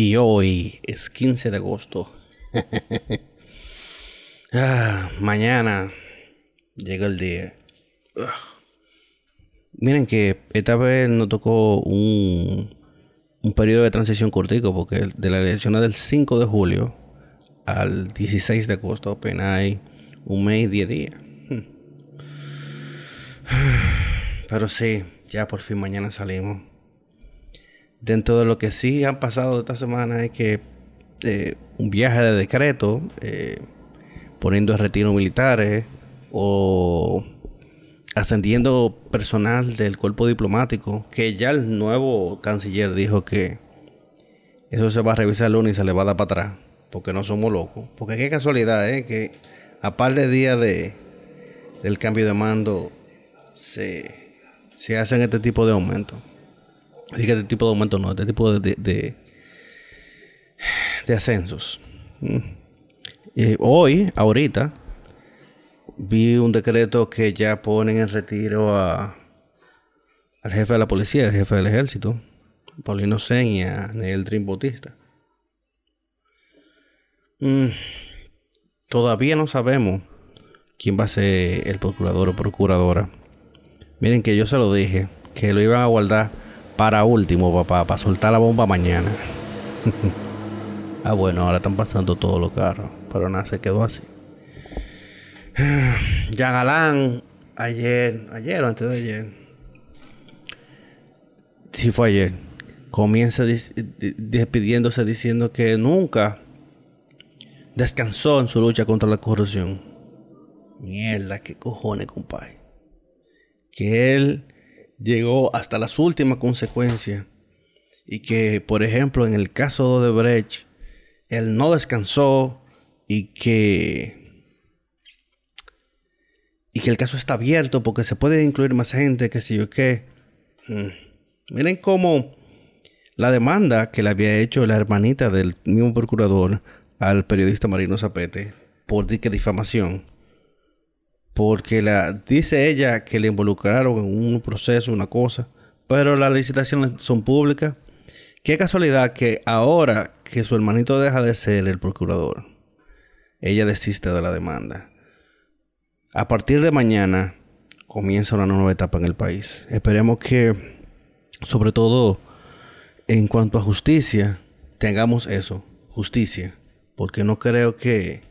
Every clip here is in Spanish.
Y hoy es 15 de agosto. ah, mañana llega el día. Miren que esta vez nos tocó un, un periodo de transición cortico porque de la elección del 5 de julio al 16 de agosto apenas hay un mes y 10 días. Hmm. Pero sí, ya por fin mañana salimos. Dentro de lo que sí han pasado esta semana es que eh, un viaje de decreto, eh, poniendo en retiro militares o ascendiendo personal del cuerpo diplomático, que ya el nuevo canciller dijo que eso se va a revisar el lunes y se le va a dar para atrás, porque no somos locos. Porque qué casualidad, ¿eh? Que a par de días de, del cambio de mando se, se hacen este tipo de aumentos. Así este tipo de aumentos no, este tipo de, de, de, ascensos. Mm. hoy, ahorita, vi un decreto que ya ponen en retiro a, al jefe de la policía, el jefe del ejército, Paulino Seña, el Dream Bautista. Mm, todavía no sabemos quién va a ser el procurador o procuradora. Miren que yo se lo dije, que lo iban a guardar para último, papá, para soltar la bomba mañana. ah, bueno, ahora están pasando todos los carros, pero nada, se quedó así. Ya Galán, ayer, ayer o antes de ayer, sí fue ayer, comienza despidiéndose diciendo que nunca descansó en su lucha contra la corrupción. Mierda, qué cojones, compadre. Que él llegó hasta las últimas consecuencias y que, por ejemplo, en el caso de Brecht, él no descansó y que y que el caso está abierto porque se puede incluir más gente, que si yo qué. Hmm. Miren cómo la demanda que le había hecho la hermanita del mismo procurador al periodista Marino Zapete por difamación. Porque la, dice ella que le involucraron en un proceso, una cosa, pero las licitaciones son públicas. Qué casualidad que ahora que su hermanito deja de ser el procurador, ella desiste de la demanda. A partir de mañana comienza una nueva etapa en el país. Esperemos que, sobre todo en cuanto a justicia, tengamos eso, justicia. Porque no creo que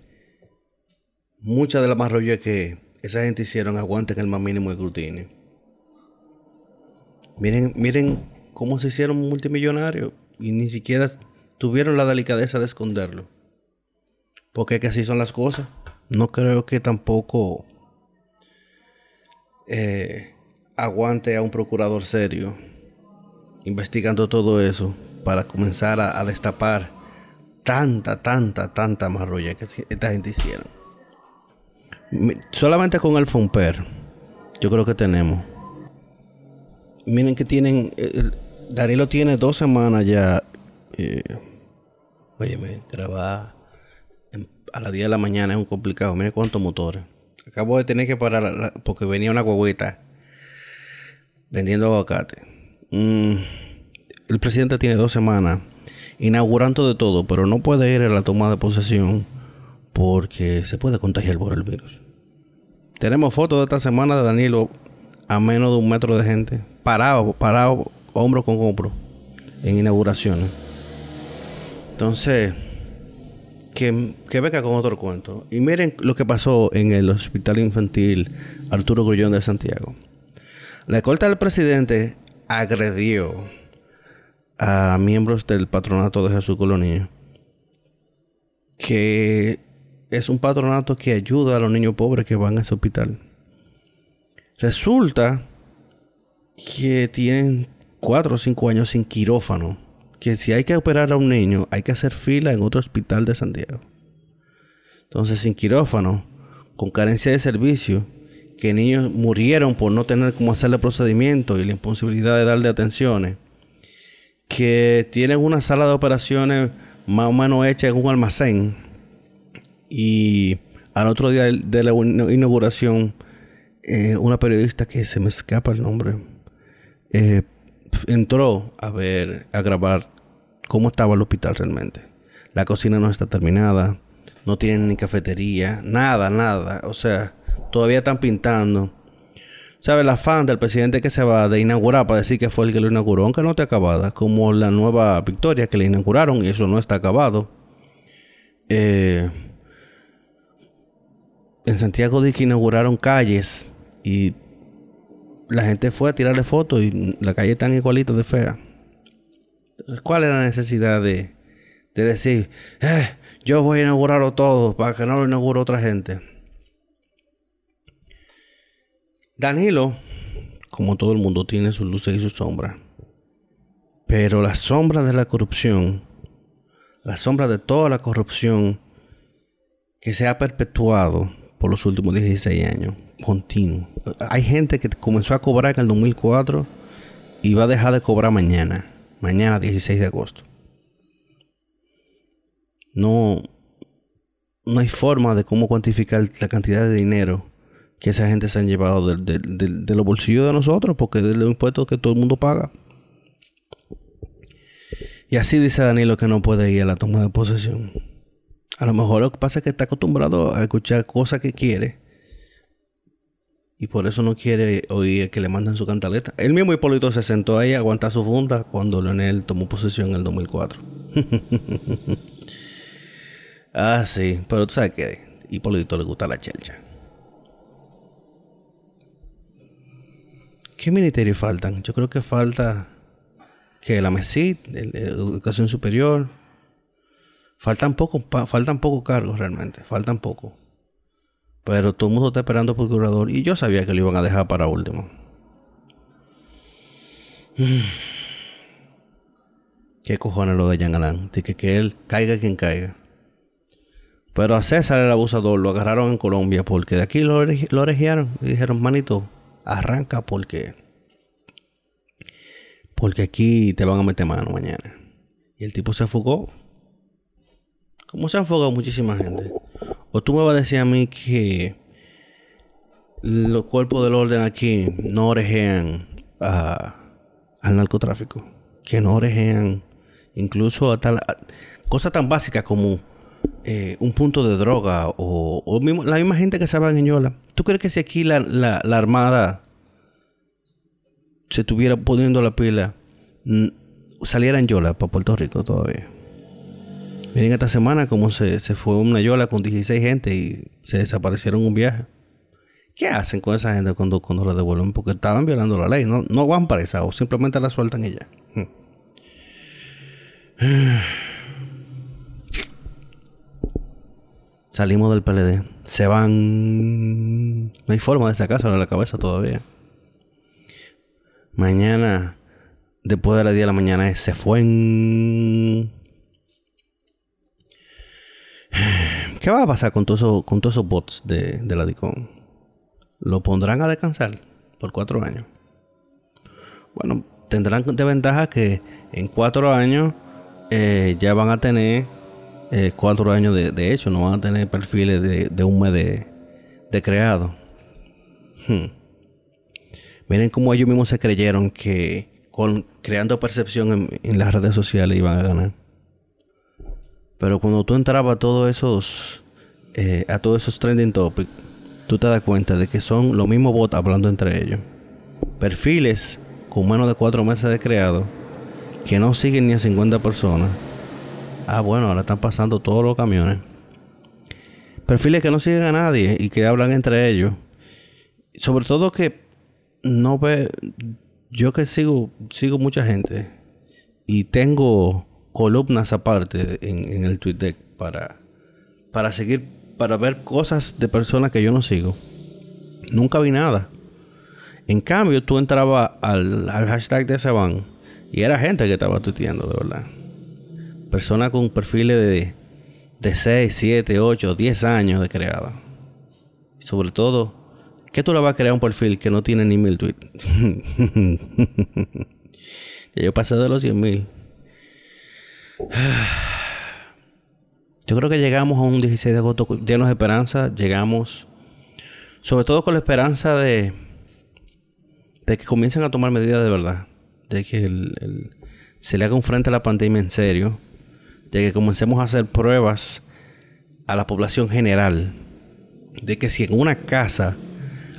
mucha de la marrolla que esa gente hicieron aguanten el más mínimo escrutinio. Miren, miren cómo se hicieron multimillonarios y ni siquiera tuvieron la delicadeza de esconderlo. Porque así son las cosas no creo que tampoco eh, aguante a un procurador serio investigando todo eso para comenzar a, destapar tanta, tanta, tanta marrolla que esta gente hicieron. Solamente con el Fomper, yo creo que tenemos. Miren que tienen, Darilo tiene dos semanas ya. Eh, óyeme, grabar a las 10 de la mañana es un complicado. Miren cuántos motores. Acabo de tener que parar porque venía una guaguita vendiendo aguacate. Mm, el presidente tiene dos semanas inaugurando de todo, pero no puede ir a la toma de posesión porque se puede contagiar por el virus. Tenemos fotos de esta semana de Danilo a menos de un metro de gente, parado, parado, hombro con hombro, en inauguraciones. Entonces, que, que venga con otro cuento. Y miren lo que pasó en el Hospital Infantil Arturo Grullón de Santiago. La corte del presidente agredió a miembros del patronato de Jesús Colonia, que es un patronato que ayuda a los niños pobres que van a ese hospital. Resulta que tienen cuatro o cinco años sin quirófano que si hay que operar a un niño, hay que hacer fila en otro hospital de Santiago. Entonces, sin quirófano, con carencia de servicio, que niños murieron por no tener cómo hacerle procedimiento y la imposibilidad de darle atenciones, que tienen una sala de operaciones más o menos hecha en un almacén y al otro día de la inauguración, eh, una periodista que se me escapa el nombre, eh, entró a ver, a grabar cómo estaba el hospital realmente. La cocina no está terminada, no tienen ni cafetería, nada, nada. O sea, todavía están pintando. ¿Sabes? El afán del presidente que se va de inaugurar para decir que fue el que lo inauguró, aunque no esté acabada, como la nueva Victoria que le inauguraron y eso no está acabado. Eh, en Santiago de que inauguraron calles y la gente fue a tirarle fotos y la calle tan igualita de fea. Entonces, ¿cuál es la necesidad de, de decir, eh, yo voy a inaugurarlo todo para que no lo inaugure otra gente? Danilo, como todo el mundo, tiene sus luces y sus sombras. Pero la sombra de la corrupción, la sombra de toda la corrupción que se ha perpetuado por los últimos 16 años, continuo. Hay gente que comenzó a cobrar en el 2004 y va a dejar de cobrar mañana, mañana 16 de agosto. No, no hay forma de cómo cuantificar la cantidad de dinero que esa gente se han llevado de, los bolsillos de nosotros, porque es los impuestos que todo el mundo paga. Y así dice Danilo que no puede ir a la toma de posesión. A lo mejor lo que pasa es que está acostumbrado a escuchar cosas que quiere. Y por eso no quiere oír que le mandan su cantaleta. El mismo Hipólito se sentó ahí a aguantar su funda cuando Leonel tomó posesión en el 2004. ah, sí. Pero tú sabes que Hipólito le gusta la chelcha. ¿Qué ministerios faltan? Yo creo que falta que la MESID, Educación Superior. Faltan pocos faltan pocos cargos realmente, faltan poco. Pero todo el mundo está esperando por procurador y yo sabía que lo iban a dejar para último. ¿Qué cojones lo de Yangalán? De que, que él caiga quien caiga. Pero a César el abusador lo agarraron en Colombia porque de aquí lo, lo orejearon y dijeron, manito, arranca porque porque aquí te van a meter mano mañana. Y el tipo se fugó. Como se han fugado muchísima gente. O tú me vas a decir a mí que los cuerpos del orden aquí no orejean al narcotráfico. Que no orejean incluso a tal, cosas tan básicas como eh, un punto de droga o, la misma gente que se va en Yola. ¿Tú crees que si aquí la, la, Armada se estuviera poniendo la pila, saliera en Yola para Puerto Rico todavía? Miren esta semana como se, fue una Yola con 16 gente y se desaparecieron un viaje. ¿Qué hacen con esa gente cuando, cuando la devuelven? Porque estaban violando la ley. No, no van esa o simplemente la sueltan y ya. Salimos del PLD. Se van. No hay forma de sacarse de la cabeza todavía. Mañana, después de las 10 de la mañana, se fue ¿Qué va a pasar con todos esos, bots de, de la DICON? ¿Lo pondrán a descansar por cuatro años? Bueno, tendrán de ventaja que en cuatro años eh, ya van a tener eh, cuatro años de, hecho, no van a tener perfiles de, mes de, creado. Hmm. Miren cómo ellos mismos se creyeron que con creando percepción en, las redes sociales iban a ganar. Pero cuando tú entrabas a todos esos eh, a todos esos trending topics, tú te das cuenta de que son los mismos bots hablando entre ellos. Perfiles con menos de cuatro meses de creado que no siguen ni a 50 personas Ah, bueno, ahora están pasando todos los camiones. Perfiles que no siguen a nadie y que hablan entre ellos. Sobre todo que no ve. Yo que sigo, sigo mucha gente y tengo columnas aparte en, el Twitter para, para seguir, para ver cosas de personas que yo no sigo. Nunca vi nada. En cambio, tú entrabas al, hashtag de ese van y era gente que estaba tuiteando, de verdad personas con perfiles de, de 6, 7, 8, 10 años de creada. sobre todo, ¿qué tú le vas a crear un perfil que no tiene ni mil tweets? yo pasé de los 100 mil. Yo creo que llegamos a un 16 de agosto llenos de esperanza. Llegamos, sobre todo con la esperanza de, que comiencen a tomar medidas de verdad. De que se le haga un frente a la pandemia en serio, de que comencemos a hacer pruebas a la población general, de que si en una casa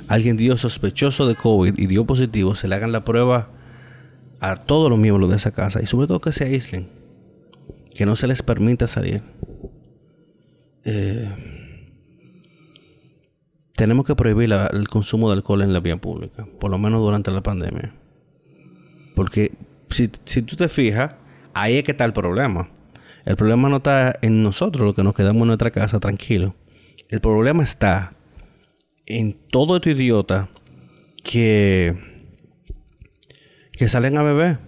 alguien dio sospechoso de COVID y dio positivo, se le hagan la prueba a todos los miembros de esa casa y sobre todo que se aíslen, que no se les permita salir. Eh, tenemos que prohibir el consumo de alcohol en la vía pública, por lo menos durante la pandemia. Porque si, si tú te fijas, ahí es que está el problema. El problema no está en nosotros, lo que nos quedamos en nuestra casa tranquilos. El problema está en todo este idiota que, que salen a beber.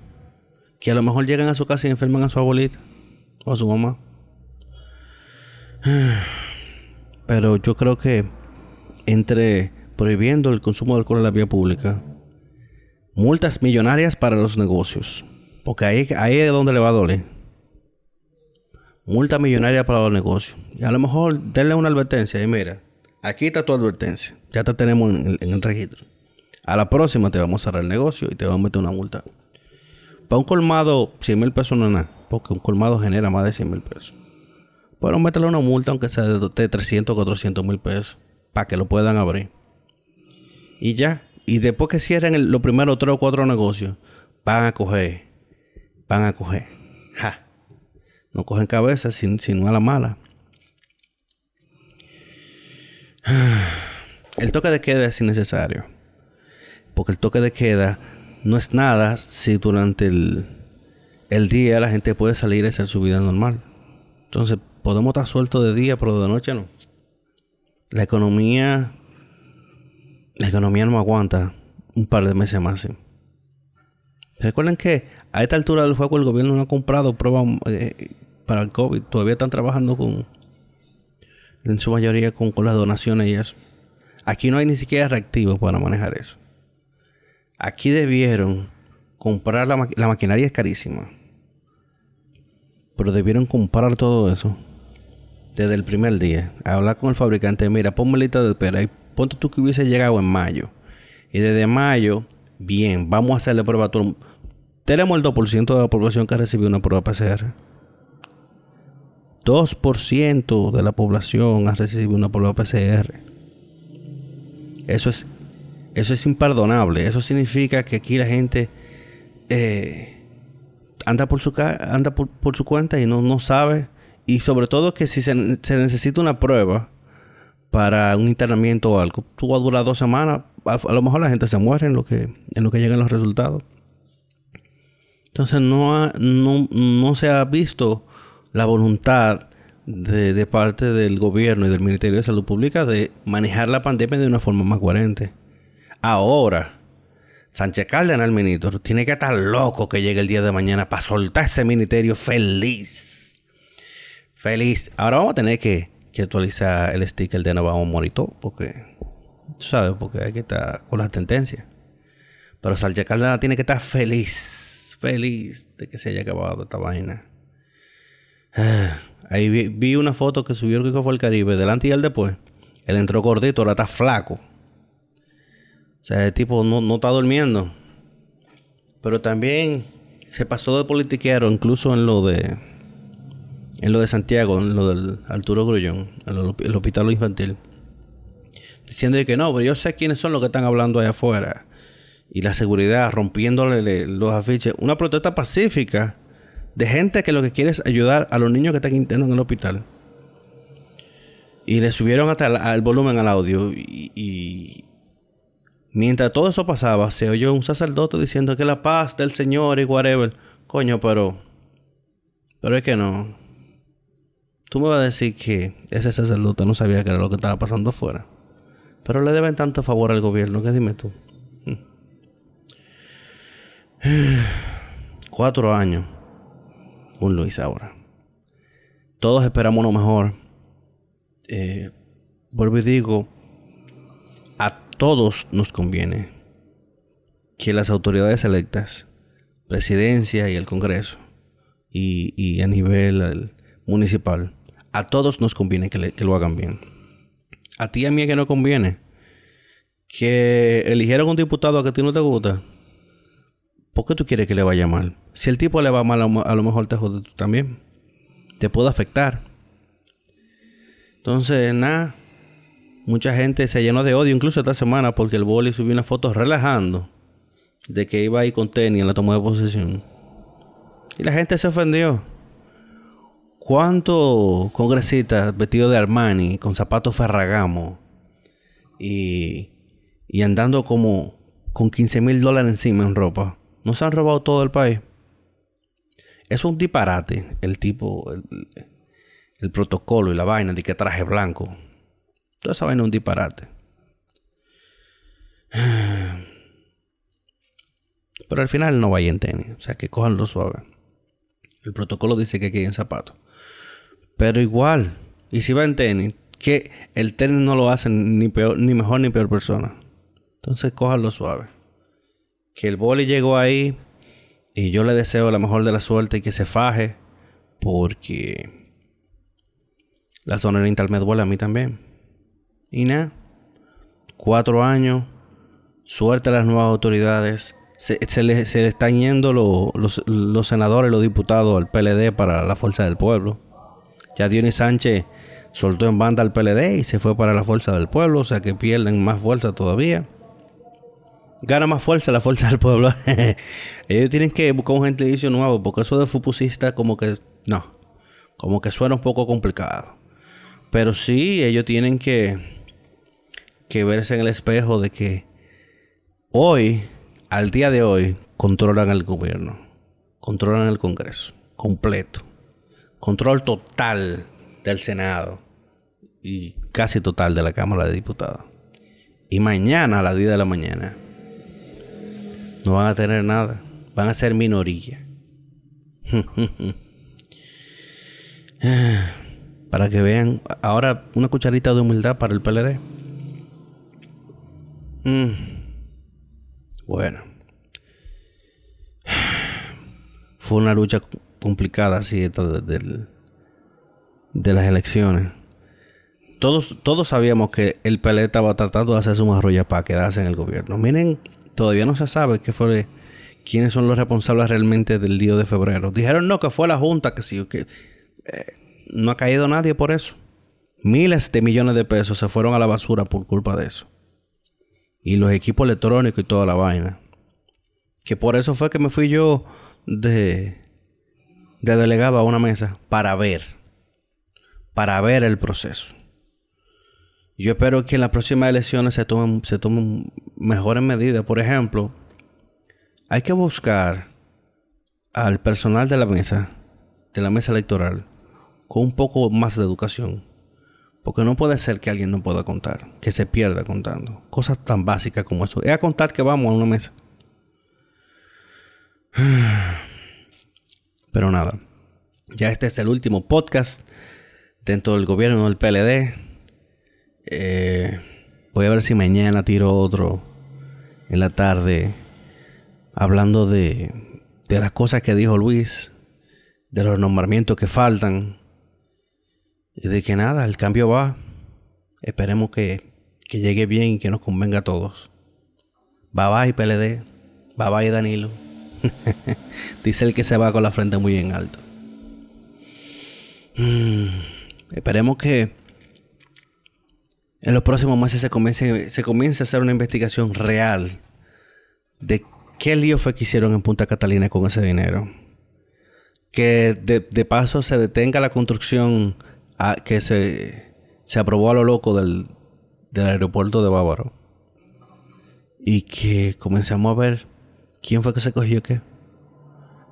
Que a lo mejor llegan a su casa y enferman a su abuelita o su mamá. Pero yo creo que entre prohibiendo el consumo de alcohol en la vía pública, multas millonarias para los negocios, porque ahí, ahí es donde le va a doler. Multa millonaria para los negocios. Y a lo mejor denle una advertencia y mira, aquí está tu advertencia, ya te tenemos en el, registro. A la próxima te vamos a cerrar el negocio y te vamos a meter una multa. Para un colmado, 100 mil pesos no es nada, porque un colmado genera más de 100 mil pesos. Pero meterle una multa, aunque sea de 300 o 400 mil pesos, para que lo puedan abrir. Y ya. Y después que cierren los primeros tres o cuatro negocios, van a coger. Van a coger. Ja. No cogen cabeza, sino a la mala. El toque de queda es innecesario. Porque el toque de queda no es nada si durante el, el día la gente puede salir y hacer su vida normal. Entonces, podemos estar sueltos de día, pero de noche no. La economía. La economía no aguanta un par de meses más. Recuerden que a esta altura del juego el gobierno no ha comprado pruebas eh, para el COVID. Todavía están trabajando con. En su mayoría con, las donaciones y eso. Aquí no hay ni siquiera reactivos para manejar eso. Aquí debieron comprar la, la maquinaria es carísima. Pero debieron comprar todo eso desde el primer día. Hablar con el fabricante, mira, ponme lista de espera y ponte tú que hubiese llegado en mayo. Y desde mayo, bien, vamos a hacerle prueba a todo Tenemos el 2% de la población que ha recibido una prueba PCR. 2% de la población ha recibido una prueba PCR. Eso es, eso es imperdonable. Eso significa que aquí la gente eh, anda, por su, anda por, su cuenta y no, no sabe. Y sobre todo que si se, necesita una prueba para un internamiento o algo, tú vas a durar dos semanas. A, lo mejor la gente se muere en lo que, en lo que llegan los resultados. Entonces no, no, no se ha visto la voluntad de, parte del gobierno y del Ministerio de Salud Pública de manejar la pandemia de una forma más coherente. Ahora, Sánchez Cárdenas, el ministro, tiene que estar loco que llegue el día de mañana para soltar ese ministerio feliz. Feliz. Ahora vamos a tener que, actualizar el sticker de Nuevo Monitor, porque, tú sabes, porque hay que estar con las tendencias. Pero Sánchez Cárdenas tiene que estar feliz, feliz de que se haya acabado esta vaina. Ah, ahí vi, una foto que subió el que fue el Caribe, delante y al después. Él entró gordito, ahora está flaco. O sea, el tipo no, no está durmiendo. Pero también se pasó de politiquero, incluso en lo de. En lo de Santiago, en lo del Arturo Grullón, en el hospital infantil. Diciendo que no, pero yo sé quiénes son los que están hablando allá afuera. Y la seguridad, rompiéndole los afiches. Una protesta pacífica de gente que lo que quiere es ayudar a los niños que están internos en el hospital. Y le subieron hasta el, volumen al audio. Y, mientras todo eso pasaba, se oyó un sacerdote diciendo que la paz del Señor y whatever. Coño, pero. Pero es que no. Tú me vas a decir que ese sacerdote no sabía que era lo que estaba pasando afuera. Pero le deben tanto favor al gobierno, que dime tú. Cuatro años un Luis ahora. Todos esperamos lo mejor. Eh, vuelvo y digo, todos nos conviene que las autoridades electas, presidencia y el Congreso, y, a nivel municipal, a todos nos conviene que, lo hagan bien. A ti y a mí es que no conviene. Que eligieron un diputado a que a ti no te gusta. ¿Por qué tú quieres que le vaya mal? Si el tipo le va mal, a lo mejor te jode tú también. Te puede afectar. Entonces, nada. Mucha gente se llenó de odio incluso esta semana porque el boli subió una foto relajando de que iba ahí con tenis en la toma de posesión. Y la gente se ofendió. ¿Cuántos congresistas vestidos de Armani, con zapatos Ferragamo y, y andando como con 15 mil dólares encima en ropa, no se han robado todo el país? Es un disparate el tipo, el, protocolo y la vaina de que traje blanco. Toda esa vaina es un disparate. Pero al final no vaya en tenis. O sea, que lo suave. El protocolo dice que hay en zapatos. Pero igual, y si va en tenis, que el tenis no lo hace ni peor, ni mejor ni peor persona. Entonces cójanlo suave. Que el boli llegó ahí y yo le deseo la mejor de la suerte y que se faje porque la zona me duele a mí también. Y nada, cuatro años, suerte a las nuevas autoridades. Se, le, están yendo los, los senadores, los diputados al PLD para la fuerza del pueblo. Ya Dionis Sánchez soltó en banda al PLD y se fue para la fuerza del pueblo, o sea que pierden más fuerza todavía. Gana más fuerza la fuerza del pueblo. Ellos tienen que buscar un gentilicio nuevo, porque eso de fupusista como que no, como que suena un poco complicado. Pero sí, ellos tienen que, que verse en el espejo de que hoy, al día de hoy, controlan el gobierno, controlan el Congreso completo control total del Senado y casi total de la Cámara de Diputados. Y mañana a las 10 de la mañana no van a tener nada, van a ser minoría. para que vean, ahora una cucharita de humildad para el PLD. Mm. Bueno. Fue una lucha complicada así de, de, las elecciones. Todos, todos sabíamos que el PLD estaba tratando de hacer su marrolla para quedarse en el gobierno. Miren, todavía no se sabe qué fue, quiénes son los responsables realmente del lío de febrero. Dijeron no, que fue la Junta, que sí, que eh, no ha caído nadie por eso. Miles de millones de pesos se fueron a la basura por culpa de eso. Y los equipos electrónicos y toda la vaina. Que por eso fue que me fui yo de, de delegado a una mesa para ver, para ver el proceso. Yo espero que en las próximas elecciones se tomen, se tomen mejores medidas. Por ejemplo, hay que buscar al personal de la mesa, de la mesa electoral, con un poco más de educación. Porque no puede ser que alguien no pueda contar, que se pierda contando. Cosas tan básicas como eso. Es a contar que vamos a una mesa. Pero nada, ya este es el último podcast dentro del gobierno del PLD. Eh, voy a ver si mañana tiro otro en la tarde hablando de, de las cosas que dijo Luis, de los nombramientos que faltan y de que nada, el cambio va. Esperemos que, que llegue bien y que nos convenga a todos. Bye bye PLD, bye bye Danilo. Dice el que se va con la frente muy en alto. Mm, esperemos que en los próximos meses se comience, se comience a hacer una investigación real de qué lío fue que hicieron en Punta Catalina con ese dinero. Que de, paso se detenga la construcción que se, se aprobó a lo loco del, del aeropuerto de Bávaro. Y que comencemos a ver ¿Quién fue que se cogió qué?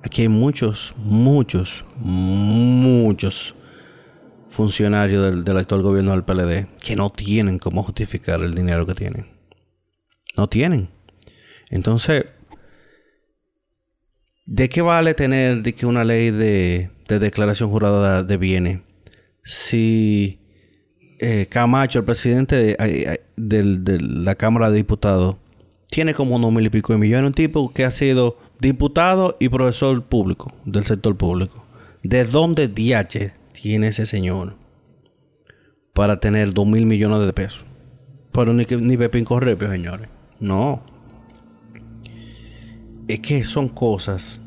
Aquí hay muchos, muchos, muchos funcionarios del, actual gobierno del PLD que no tienen cómo justificar el dinero que tienen. No tienen. Entonces, ¿de qué vale tener de que una ley de, declaración jurada de bienes si eh, Camacho, el presidente de, la Cámara de Diputados, tiene como unos mil y pico de millones. Un tipo que ha sido diputado y profesor público del sector público. ¿De dónde DH tiene ese señor para tener dos mil millones de pesos? Pero ni, ni Pepín Correpio, señores. No. Es que son cosas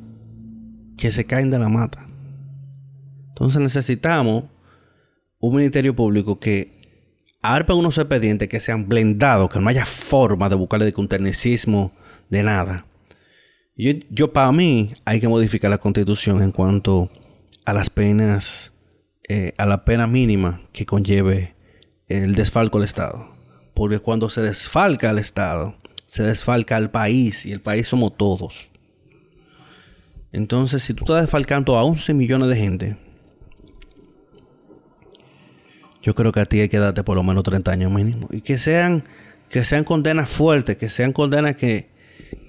que se caen de la mata. Entonces necesitamos un ministerio público que arpe unos expedientes que sean blendados, que no haya forma de buscarle de un de nada. Yo, yo para mí hay que modificar la constitución en cuanto a las penas, eh, a la pena mínima que conlleve el desfalco al Estado. Porque cuando se desfalca al Estado, se desfalca al país y el país somos todos. Entonces, si tú estás desfalcando a 11 millones de gente, yo creo que a ti hay que darte por lo menos 30 años mínimo. Y que sean, que sean condenas fuertes, que sean condenas que,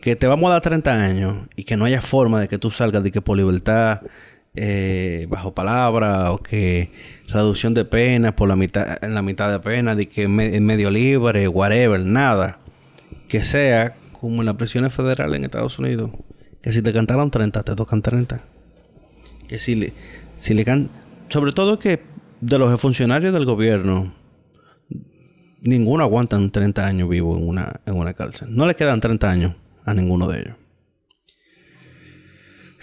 que te vamos a dar 30 años y que no haya forma de que tú salgas de que por libertad eh, bajo palabra o que reducción de pena por la mitad, en la mitad de pena, de que en medio libre, whatever, nada. Que sea como en las prisiones federales en Estados Unidos. Que si te cantaron 30, te tocan 30. Que si le, si. Sobre todo que de los funcionarios del gobierno, ninguno aguantan 30 años vivo en una, en una cárcel. No le quedan 30 años a ninguno de ellos.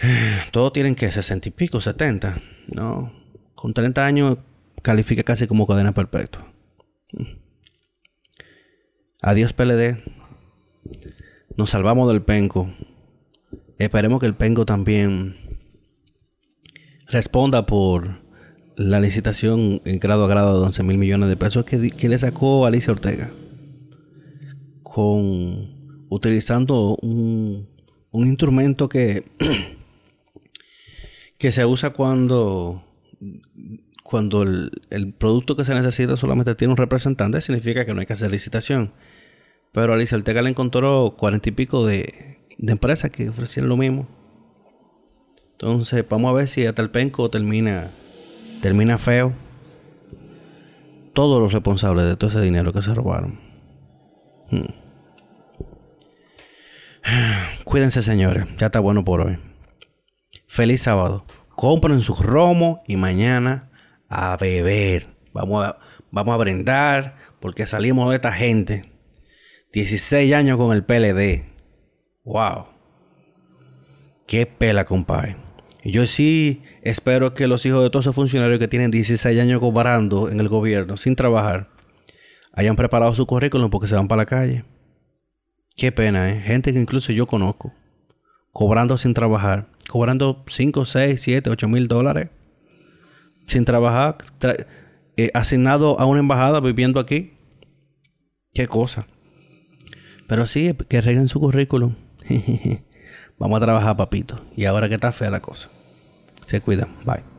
Todos tienen que 60 y pico, 70. No. Con 30 años califica casi como cadena perpetua. Adiós PLD. Nos salvamos del penco. Esperemos que el penco también responda por la licitación en grado a grado de 11 mil millones de pesos que, le sacó Alicia Ortega. Con utilizando un, instrumento que, que se usa cuando, cuando el, producto que se necesita solamente tiene un representante, significa que no hay que hacer licitación. Pero Alicia Ortega le encontró cuarenta y pico de, empresas que ofrecían lo mismo. Entonces, vamos a ver si hasta el penco termina termina feo. Todos los responsables de todo ese dinero que se robaron. Hmm. Cuídense, señores. Ya está bueno por hoy. Feliz sábado. Compren su romo y mañana a beber. Vamos a, vamos a brindar porque salimos de esta gente. 16 años con el PLD. Wow. Qué pela, compadre. Yo sí espero que los hijos de todos esos funcionarios que tienen 16 años cobrando en el gobierno sin trabajar hayan preparado su currículum porque se van para la calle. Qué pena, ¿eh? Gente que incluso yo conozco. Cobrando sin trabajar. Cobrando 5, 6, 7, 8 mil dólares. Sin trabajar. Eh, asignado a una embajada viviendo aquí. Qué cosa. Pero sí, que reguen su currículum. Vamos a trabajar, papito. Y ahora que está fea la cosa. Se cuidan. Bye.